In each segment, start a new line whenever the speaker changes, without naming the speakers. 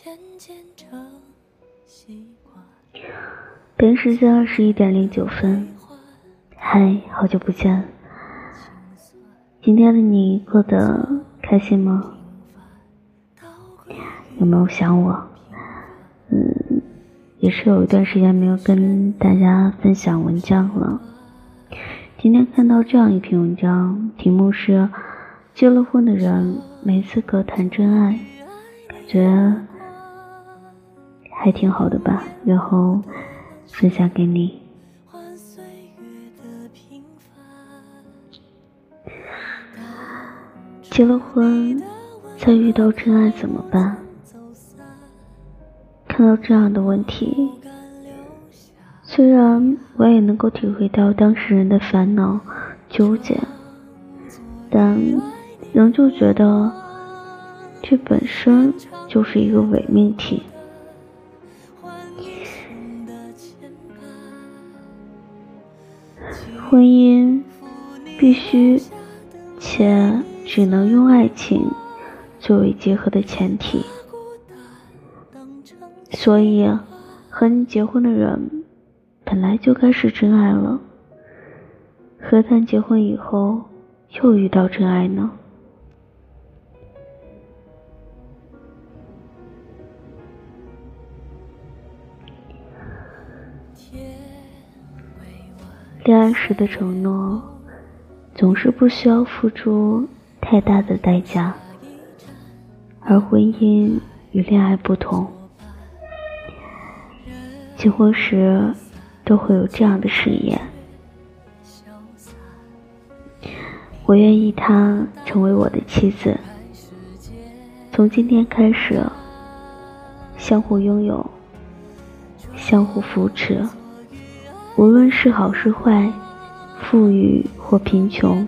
渐渐成习惯。
北京时间二十一点零九分，嗨，好久不见。今天的你过得开心吗？有没有想我？嗯，也是有一段时间没有跟大家分享文章了。今天看到这样一篇文章，题目是“结了婚的人没资格谈真爱”，感觉还挺好的吧？然后分享给你。结了婚再遇到真爱怎么办？看到这样的问题，虽然我也能够体会到当事人的烦恼、纠结，但仍旧觉得这本身就是一个伪命题。婚姻必须且只能用爱情作为结合的前提。所以，和你结婚的人本来就该是真爱了，何谈结婚以后又遇到真爱呢？恋爱时的承诺总是不需要付出太大的代价，而婚姻与恋爱不同。结婚时都会有这样的誓言：我愿意她成为我的妻子。从今天开始，相互拥有，相互扶持，无论是好是坏，富裕或贫穷，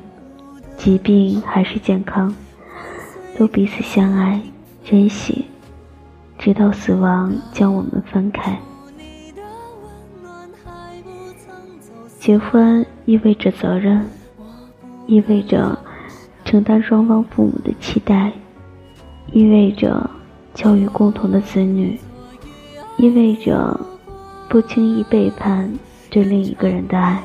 疾病还是健康，都彼此相爱、珍惜，直到死亡将我们分开。结婚意味着责任，意味着承担双方父母的期待，意味着教育共同的子女，意味着不轻易背叛对另一个人的爱。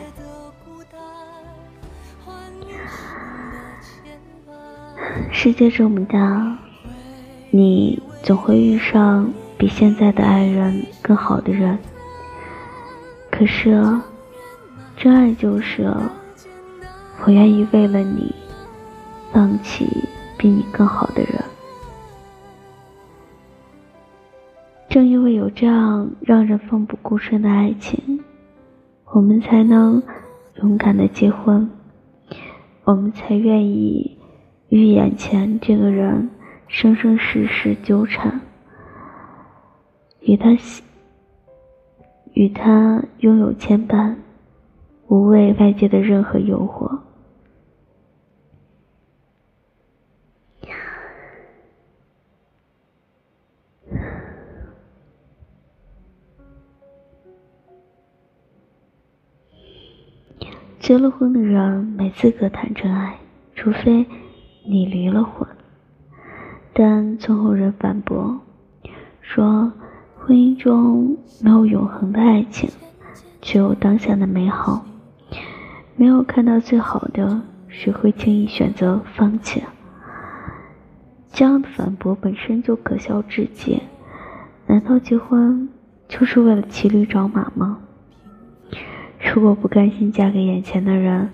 世界这么大，你总会遇上比现在的爱人更好的人，可是。真爱就是我愿意为了你放弃比你更好的人。正因为有这样让人奋不顾身的爱情，我们才能勇敢的结婚，我们才愿意与眼前这个人生生世世纠缠，与他与他拥有牵绊。无畏外界的任何诱惑。结了婚的人没资格谈真爱，除非你离了婚。但总有人反驳，说婚姻中没有永恒的爱情，只有当下的美好。没有看到最好的，谁会轻易选择放弃？这样的反驳本身就可笑至极。难道结婚就是为了骑驴找马吗？如果不甘心嫁给眼前的人，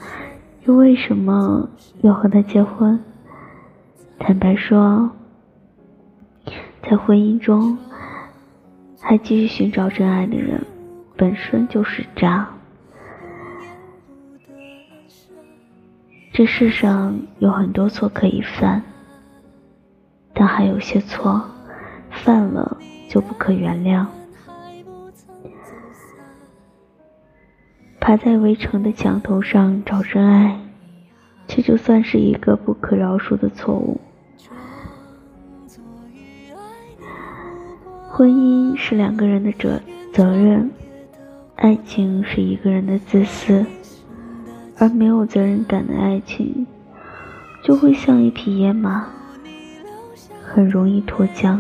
又为什么要和他结婚？坦白说，在婚姻中还继续寻找真爱的人，本身就是渣。这世上有很多错可以犯，但还有些错犯了就不可原谅。爬在围城的墙头上找真爱，这就算是一个不可饶恕的错误。婚姻是两个人的责责任，爱情是一个人的自私。而没有责任感的爱情，就会像一匹野马，很容易脱缰。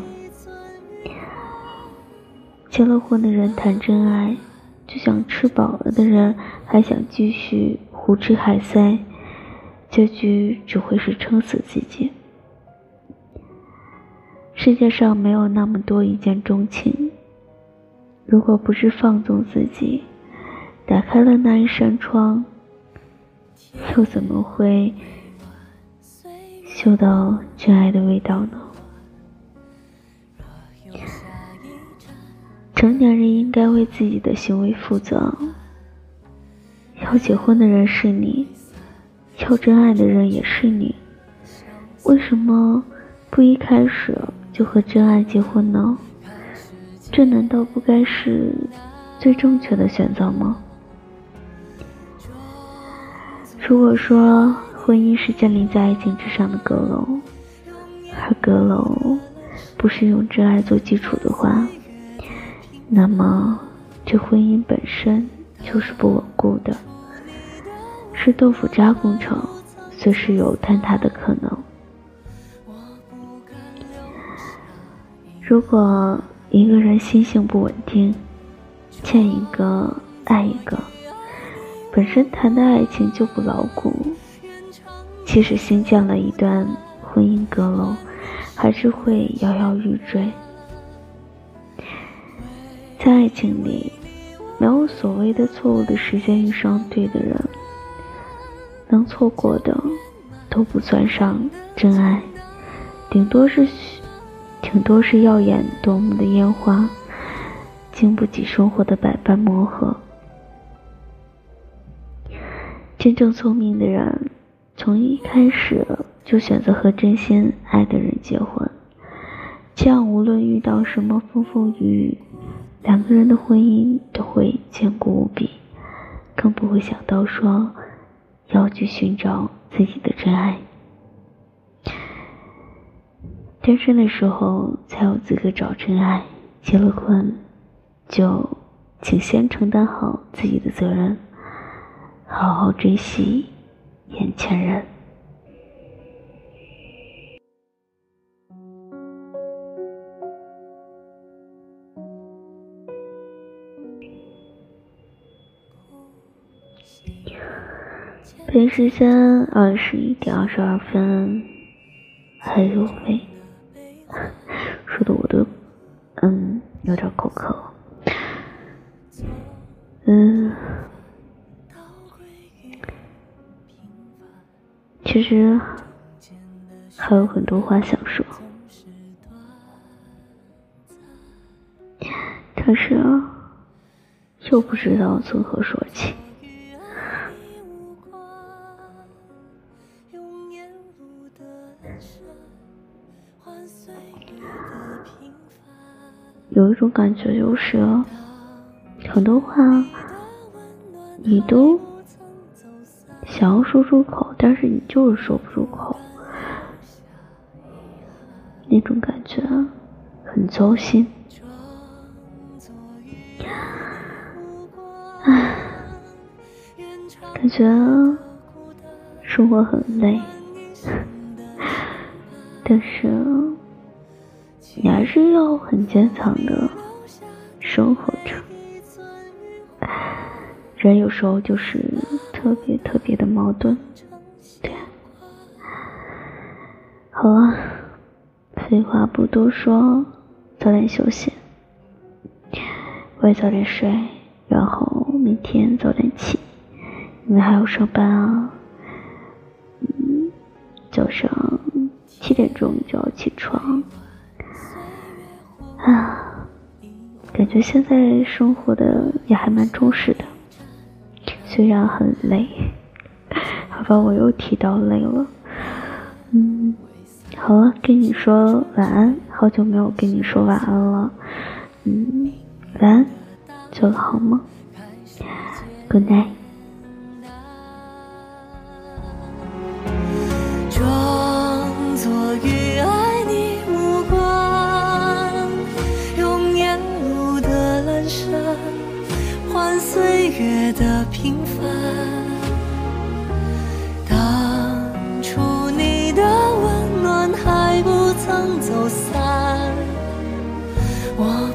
结了婚的人谈真爱，就像吃饱了的人还想继续胡吃海塞，结局只会是撑死自己。世界上没有那么多一见钟情，如果不是放纵自己，打开了那一扇窗，又怎么会嗅到真爱的味道呢？成年人应该为自己的行为负责。要结婚的人是你，要真爱的人也是你，为什么不一开始就和真爱结婚呢？这难道不该是最正确的选择吗？如果说婚姻是建立在爱情之上的阁楼，而阁楼不是用真爱做基础的话，那么，这婚姻本身就是不稳固的，是豆腐渣工程，随时有坍塌的可能。如果一个人心性不稳定，见一个爱一个，本身谈的爱情就不牢固，即使新建了一段婚姻阁楼，还是会摇摇欲坠。在爱情里，没有所谓的错误的时间遇上对的人，能错过的都不算上真爱，顶多是，顶多是耀眼夺目的烟花，经不起生活的百般磨合。真正聪明的人，从一开始就选择和真心爱的人结婚，这样无论遇到什么风风雨雨。两个人的婚姻都会坚固无比，更不会想到说要去寻找自己的真爱。单身的时候才有资格找真爱，结了婚就请先承担好自己的责任，好好珍惜眼前人。北京时间二十一点二十二分，哎呦喂，说的我都嗯有点口渴。嗯，其实还有很多话想说，但是又不知道从何说起。有一种感觉，就是很多话你都想要说出口，但是你就是说不出口，那种感觉很糟心。唉，感觉生活很累，但是。你还是要很坚强的生活着。人有时候就是特别特别的矛盾，对。好了，废话不多说，早点休息，我也早点睡，然后明天早点起，因为还要上班啊。嗯，早上七点钟就要起床。感觉现在生活的也还蛮充实的，虽然很累。好吧，我又提到累了。嗯，好了，跟你说晚安，好久没有跟你说晚安了。嗯，晚安，做个好梦，Good night。
我